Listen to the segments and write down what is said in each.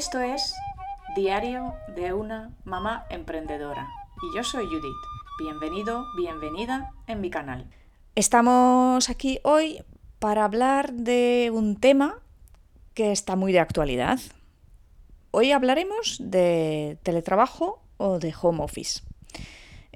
Esto es Diario de una mamá emprendedora y yo soy Judith. Bienvenido, bienvenida en mi canal. Estamos aquí hoy para hablar de un tema que está muy de actualidad. Hoy hablaremos de teletrabajo o de home office.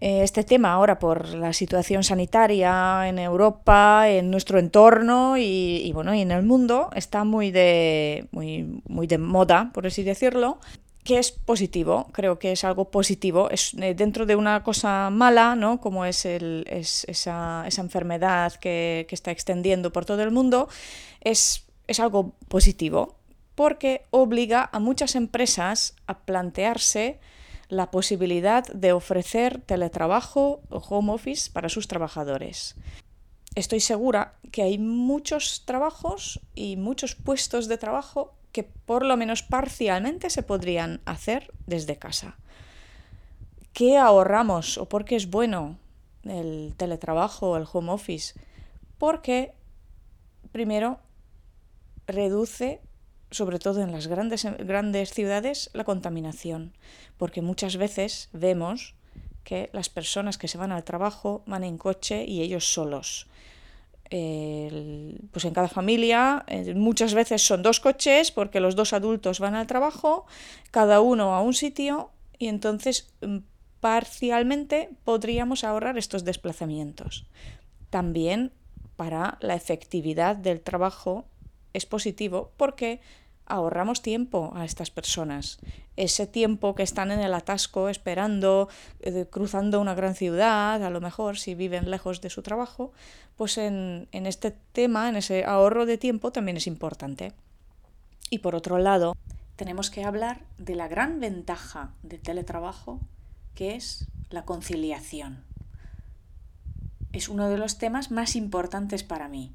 Eh, este tema ahora por la situación sanitaria en Europa, en nuestro entorno y, bueno, y en el mundo está muy de, muy, muy de moda, por así decirlo, que es positivo, creo que es algo positivo, es eh, dentro de una cosa mala, ¿no? como es, el, es esa, esa, enfermedad que, que, está extendiendo por todo el mundo, es, es algo positivo, porque obliga a muchas empresas a plantearse la posibilidad de ofrecer teletrabajo o home office para sus trabajadores. Estoy segura que hay muchos trabajos y muchos puestos de trabajo que por lo menos parcialmente se podrían hacer desde casa. ¿Qué ahorramos o por qué es bueno el teletrabajo o el home office? Porque, primero, reduce sobre todo en las grandes, grandes ciudades, la contaminación, porque muchas veces vemos que las personas que se van al trabajo van en coche y ellos solos. pues en cada familia eh, muchas veces son dos coches porque los dos adultos van al trabajo, cada uno a un sitio y entonces mm, parcialmente podríamos ahorrar estos desplazamientos. También para la efectividad del trabajo es positivo porque ahorramos tiempo a estas personas. Ese tiempo que están en el atasco esperando, eh, cruzando una gran ciudad, a lo mejor si viven lejos de su trabajo, pues en, en este tema, en ese ahorro de tiempo también es importante. Y por otro lado, tenemos que hablar de la gran ventaja del teletrabajo, que es la conciliación. Es uno de los temas más importantes para mí.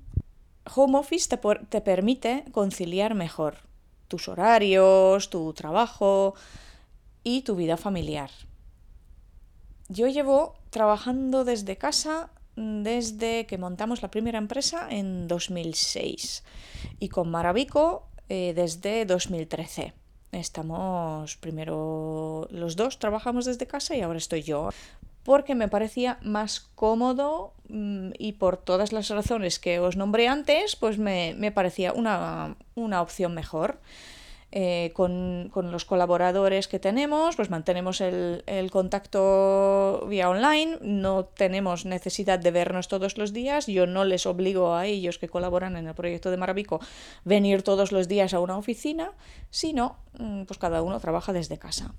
Home Office te, te permite conciliar mejor tus horarios, tu trabajo y tu vida familiar. Yo llevo trabajando desde casa desde que montamos la primera empresa en 2006 y con Maravico eh, desde 2013. Estamos primero los dos trabajamos desde casa y ahora estoy yo porque me parecía más cómodo mm, y por todas las razones que os nombré antes, pues me, parecía una, opción mejor. Eh, con, los colaboradores que tenemos, pues mantenemos el, contacto vía online, no tenemos necesidad de vernos todos los días, yo no les obligo a ellos que colaboran en el proyecto de Maravico venir todos los días a una oficina, sino mm, pues cada uno trabaja desde casa.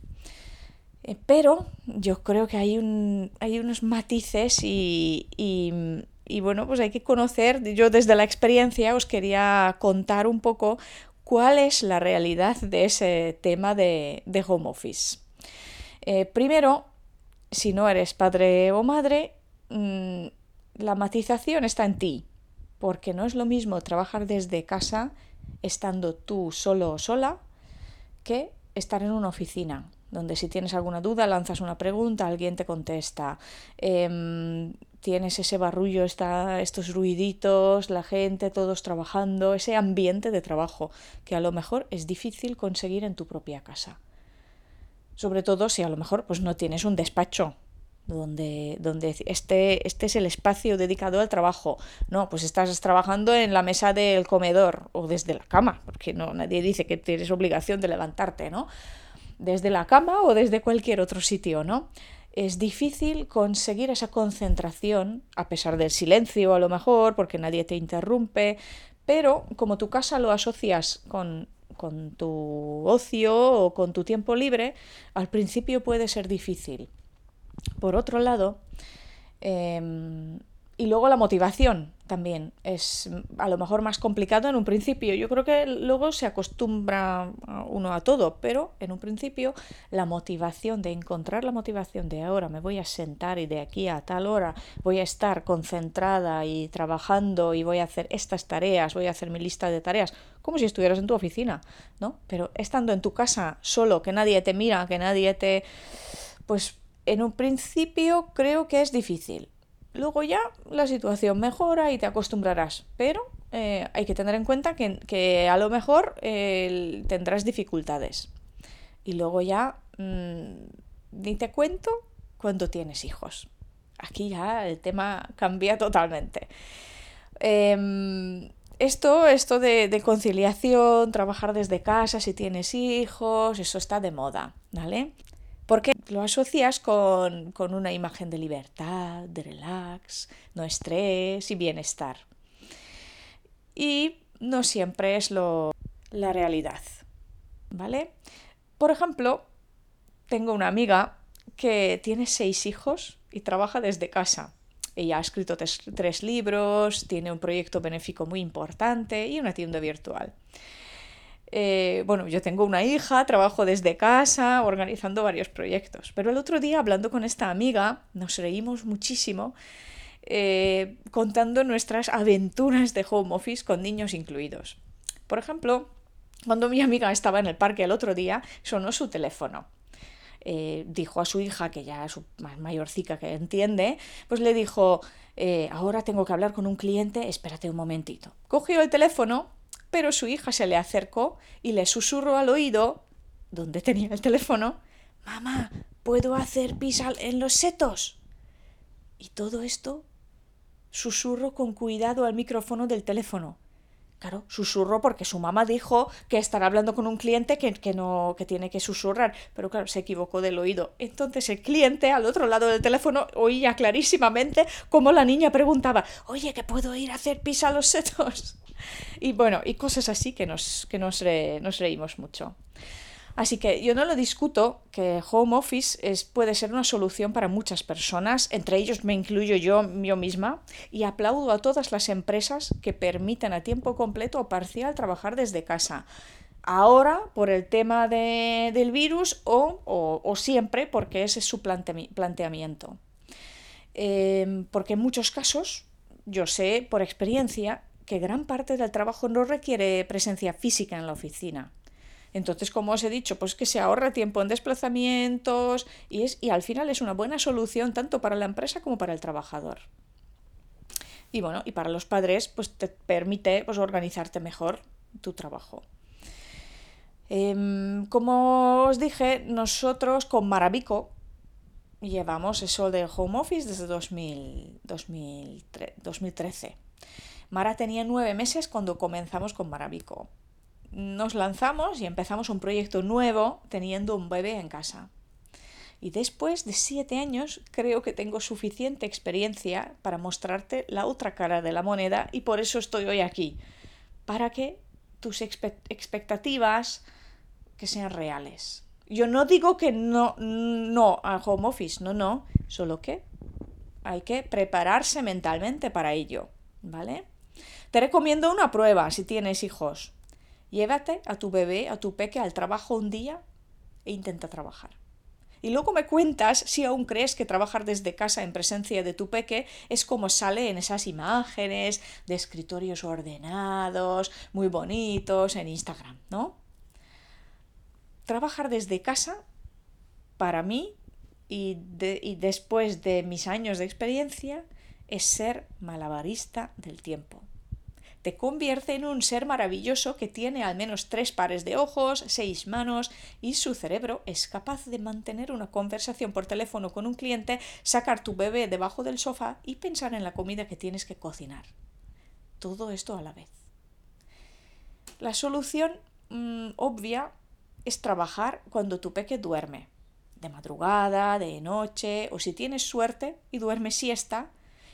Eh, pero yo creo que hay, un, hay unos matices y, y, bueno, pues hay que conocer, yo desde la experiencia os quería contar un poco cuál es la realidad de ese tema de, de home office. Eh, primero, si no eres padre o madre, mm, la matización está en ti, porque no es lo mismo trabajar desde casa estando tú solo o sola que estar en una oficina donde si tienes alguna duda lanzas una pregunta, alguien te contesta. Em, tienes ese barrullo, está, estos ruiditos, la gente, todos trabajando, ese ambiente de trabajo que a lo mejor es difícil conseguir en tu propia casa. Sobre todo si a lo mejor pues, no tienes un despacho donde, donde este, este es el espacio dedicado al trabajo. No, pues estás trabajando en la mesa del comedor o desde la cama, porque no, nadie dice que tienes obligación de levantarte, ¿no? Desde la cama o desde cualquier otro sitio, ¿no? Es difícil conseguir esa concentración, a pesar del silencio a lo mejor, porque nadie te interrumpe, pero como tu casa lo asocias con, con tu ocio o con tu tiempo libre, al principio puede ser difícil. Por otro lado, em, y luego la motivación también es a lo mejor más complicado en un principio. Yo creo que luego se acostumbra uno a todo, pero en un principio la motivación de encontrar la motivación de ahora me voy a sentar y de aquí a tal hora voy a estar concentrada y trabajando y voy a hacer estas tareas, voy a hacer mi lista de tareas, como si estuvieras en tu oficina, ¿no? Pero estando en tu casa solo, que nadie te mira, que nadie te... pues en un principio creo que es difícil Luego ya la situación mejora y te acostumbrarás, pero eh, hay que tener en cuenta que, a lo mejor tendrás dificultades. Y luego ya mmm, ni te cuento cuando tienes hijos. Aquí ya el tema cambia totalmente. Eh, esto, esto de, de, conciliación, trabajar desde casa si tienes hijos, eso está de moda, ¿vale? Porque lo asocias con, con una imagen de libertad, de relax, no estrés y bienestar. Y no siempre es lo, la realidad, ¿vale? Por ejemplo, tengo una amiga que tiene seis hijos y trabaja desde casa. Ella ha escrito tres, tres, libros, tiene un proyecto benéfico muy importante y una tienda virtual. Eh, bueno, yo tengo una hija, trabajo desde casa, organizando varios proyectos. Pero el otro día, hablando con esta amiga, nos reímos muchísimo eh, contando nuestras aventuras de home office con niños incluidos. Por ejemplo, cuando mi amiga estaba en el parque el otro día, sonó su teléfono. Eh, dijo a su hija, que ya es más mayorcica que entiende, pues le dijo, ahora tengo que hablar con un cliente, espérate un momentito. Cogió el teléfono, pero su hija se le acercó y le susurró al oído, donde tenía el teléfono, Mamá, ¿puedo hacer pis en los setos? Y todo esto susurro con cuidado al micrófono del teléfono. Claro, susurro porque su mamá dijo que estará hablando con un cliente que, que, no, que tiene que susurrar, pero claro, se equivocó del oído. Entonces el cliente al otro lado del teléfono oía clarísimamente como la niña preguntaba, oye, ¿que puedo ir a hacer pis a los setos? Y bueno, y cosas así que nos, que nos, nos reímos mucho. Así que yo no lo discuto que home office es, puede ser una solución para muchas personas, entre ellos me incluyo yo, yo misma, y aplaudo a todas las empresas que permiten a tiempo completo o parcial trabajar desde casa. Ahora por el tema de, del virus o, o, siempre porque ese es su plante, planteamiento. Eh, porque en muchos casos, yo sé por experiencia que gran parte del trabajo no requiere presencia física en la oficina. Entonces, como os he dicho, pues que se ahorra tiempo en desplazamientos y, es, y al final es una buena solución tanto para la empresa como para el trabajador. Y bueno, y para los padres, pues te permite pues, organizarte mejor tu trabajo. Eh, como os dije, nosotros con Maravico llevamos eso del home office desde 2000, 2013. Mara tenía nueve meses cuando comenzamos con Maravico nos lanzamos y empezamos un proyecto nuevo teniendo un bebé en casa. Y después de siete años creo que tengo suficiente experiencia para mostrarte la otra cara de la moneda y por eso estoy hoy aquí, para que tus expectativas que sean reales. Yo no digo que no, no a home office, no, no, solo que hay que prepararse mentalmente para ello, ¿vale? Te recomiendo una prueba si tienes hijos. Llévate a tu bebé, a tu peque al trabajo un día e intenta trabajar. Y luego me cuentas si aún crees que trabajar desde casa en presencia de tu peque es como sale en esas imágenes de escritorios ordenados, muy bonitos en Instagram, ¿no? Trabajar desde casa, para mí, y, de, y después de mis años de experiencia, es ser malabarista del tiempo te convierte en un ser maravilloso que tiene al menos tres pares de ojos, seis manos y su cerebro es capaz de mantener una conversación por teléfono con un cliente, sacar tu bebé debajo del sofá y pensar en la comida que tienes que cocinar. Todo esto a la vez. La solución mmm, obvia es trabajar cuando tu peque duerme, de madrugada, de noche, o si tienes suerte y duerme siesta,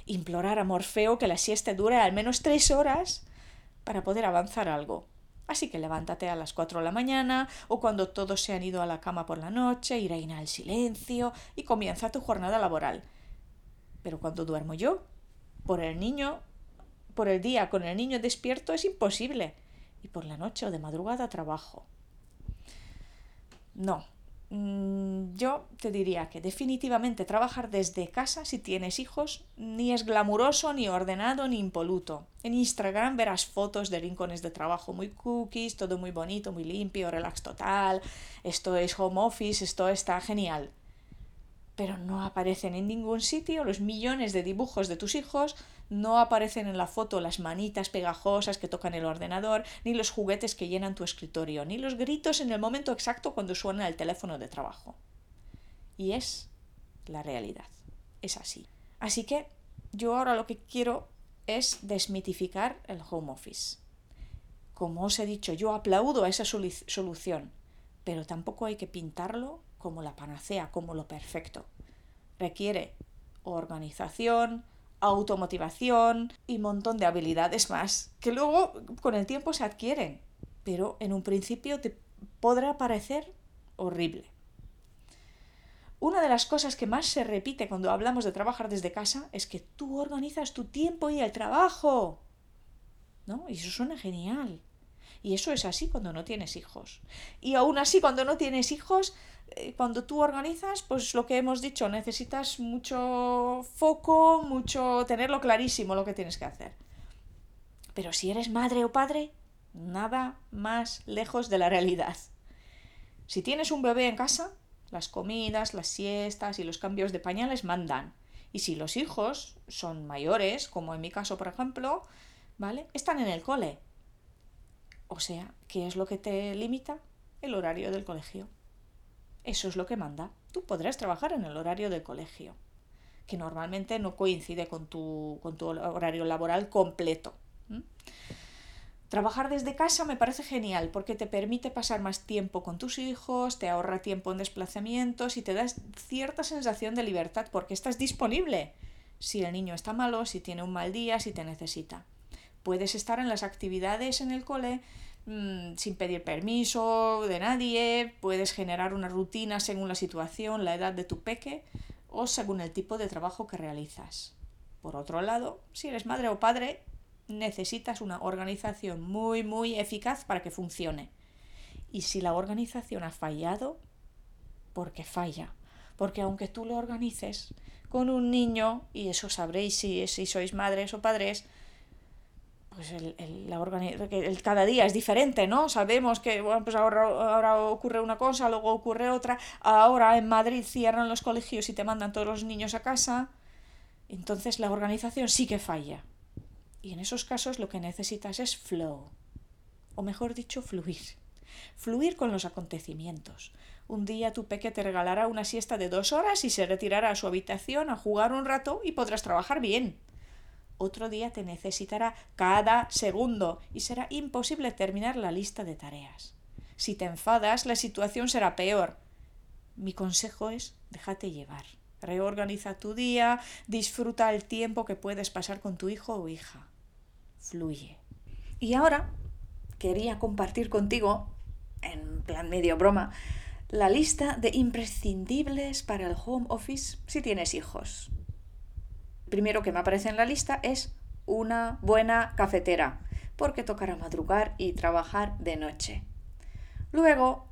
implorar a Morfeo que la siesta dure al menos tres horas para poder avanzar algo. Así que levántate a las cuatro de la mañana o cuando todos se han ido a la cama por la noche y reina el silencio y comienza tu jornada laboral. Pero cuando duermo yo, por el niño, por el día con el niño despierto es imposible y por la noche o de madrugada trabajo. No, yo te diría que definitivamente trabajar desde casa si tienes hijos ni es glamuroso, ni ordenado, ni impoluto. En Instagram verás fotos de rincones de trabajo muy cookies, todo muy bonito, muy limpio, relax total, esto es home office, esto está genial. Pero no aparecen en ningún sitio los millones de dibujos de tus hijos no aparecen en la foto las manitas pegajosas que tocan el ordenador, ni los juguetes que llenan tu escritorio, ni los gritos en el momento exacto cuando suena el teléfono de trabajo. Y es la realidad. Es así. Así que yo ahora lo que quiero es desmitificar el home office. Como os he dicho, yo aplaudo a esa solución, pero tampoco hay que pintarlo como la panacea, como lo perfecto. Requiere organización, automotivación y un montón de habilidades más, que luego con el tiempo se adquieren, pero en un principio te podrá parecer horrible. Una de las cosas que más se repite cuando hablamos de trabajar desde casa es que tú organizas tu tiempo y el trabajo. ¿No? Y eso suena genial. Y eso es así cuando no tienes hijos. Y aún así, cuando no tienes hijos, eh, cuando tú organizas, pues lo que hemos dicho, necesitas mucho foco, mucho tenerlo clarísimo lo que tienes que hacer. Pero si eres madre o padre, nada más lejos de la realidad. Si tienes un bebé en casa, las comidas, las siestas y los cambios de pañales mandan. Y si los hijos son mayores, como en mi caso, por ejemplo, ¿vale? Están en el cole. O sea, ¿qué es lo que te limita? El horario del colegio. Eso es lo que manda. Tú podrás trabajar en el horario del colegio, que normalmente no coincide con tu, con tu horario laboral completo. Trabajar desde casa me parece genial porque te permite pasar más tiempo con tus hijos, te ahorra tiempo en desplazamientos y te da cierta sensación de libertad porque estás disponible. Si el niño está malo, si tiene un mal día, si te necesita. Puedes estar en las actividades en el cole mm, sin pedir permiso de nadie, puedes generar una rutina según la situación, la edad de tu peque o según el tipo de trabajo que realizas. Por otro lado, si eres madre o padre, necesitas una organización muy, muy eficaz para que funcione. Y si la organización ha fallado, porque falla. Porque aunque tú lo organices con un niño, y eso sabréis si, si sois madres o padres, pues el, el, la el, cada día es diferente, ¿no? Sabemos que bueno, pues ahora, ahora ocurre una cosa, luego ocurre otra, ahora en Madrid cierran los colegios y te mandan todos los niños a casa, entonces la organización sí que falla. Y en esos casos lo que necesitas es flow, o mejor dicho, fluir. Fluir con los acontecimientos. Un día tu peque te regalará una siesta de dos horas y se retirará a su habitación a jugar un rato y podrás trabajar bien. Otro día te necesitará cada segundo y será imposible terminar la lista de tareas. Si te enfadas, la situación será peor. Mi consejo es déjate llevar. Reorganiza tu día, disfruta el tiempo que puedes pasar con tu hijo o hija fluye. Y ahora quería compartir contigo, en plan medio broma, la lista de imprescindibles para el home office si tienes hijos. Primero que me aparece en la lista es una buena cafetera, porque tocará madrugar y trabajar de noche. Luego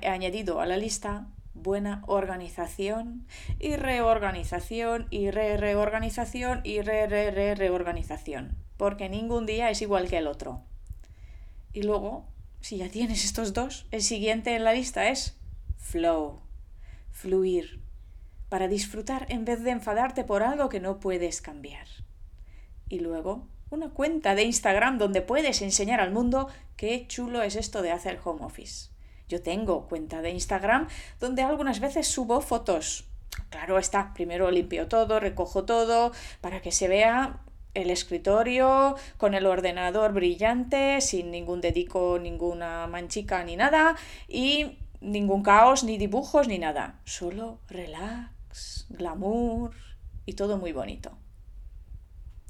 he añadido a la lista buena organización y reorganización y re reorganización y re re re reorganización, porque ningún día es igual que el otro. Y luego, si ya tienes estos dos, el siguiente en la lista es flow, fluir, para disfrutar en vez de enfadarte por algo que no puedes cambiar. Y luego, una cuenta de Instagram donde puedes enseñar al mundo qué chulo es esto de hacer home office. Yo tengo cuenta de Instagram donde algunas veces subo fotos. Claro está, primero limpio todo, recojo todo para que se vea el escritorio con el ordenador brillante, sin ningún dedico, ninguna manchica ni nada y ningún caos, ni dibujos, ni nada. Solo relax, glamour y todo muy bonito.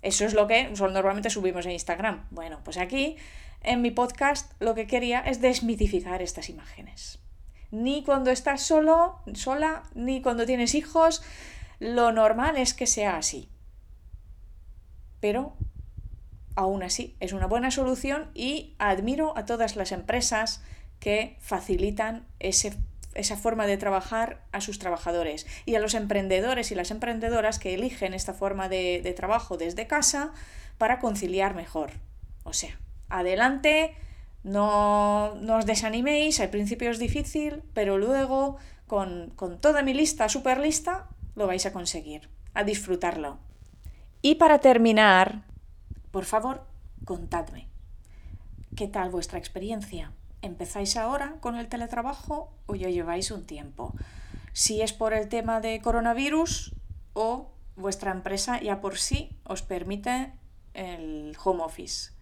Eso es lo que normalmente subimos en Instagram. Bueno, pues aquí en mi podcast lo que quería es desmitificar estas imágenes. Ni cuando estás solo, sola, ni cuando tienes hijos, lo normal es que sea así. Pero aún así es una buena solución y admiro a todas las empresas que facilitan esa forma de trabajar a sus trabajadores y a los emprendedores y las emprendedoras que eligen esta forma de, trabajo desde casa para conciliar mejor. O sea, adelante, no, os desaniméis, al principio es difícil, pero luego con, con toda mi lista, super lista, lo vais a conseguir, a disfrutarlo. Y para terminar, por favor, contadme. ¿Qué tal vuestra experiencia? ¿Empezáis ahora con el teletrabajo o ya lleváis un tiempo? Si es por el tema de coronavirus o vuestra empresa ya por sí os permite el home office.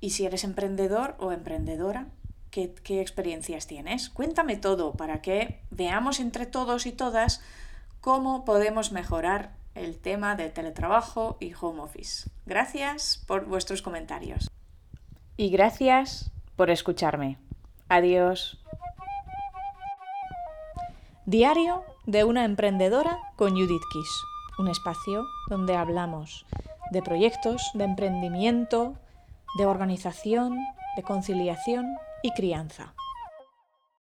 Y si eres emprendedor o emprendedora, ¿qué, qué experiencias tienes? Cuéntame todo para que veamos entre todos y todas cómo podemos mejorar el tema de teletrabajo y home office. Gracias por vuestros comentarios. Y gracias por escucharme. Adiós. Diario de una emprendedora con Judith Kiss, un espacio donde hablamos de proyectos, de emprendimiento, de organización, de conciliación y crianza.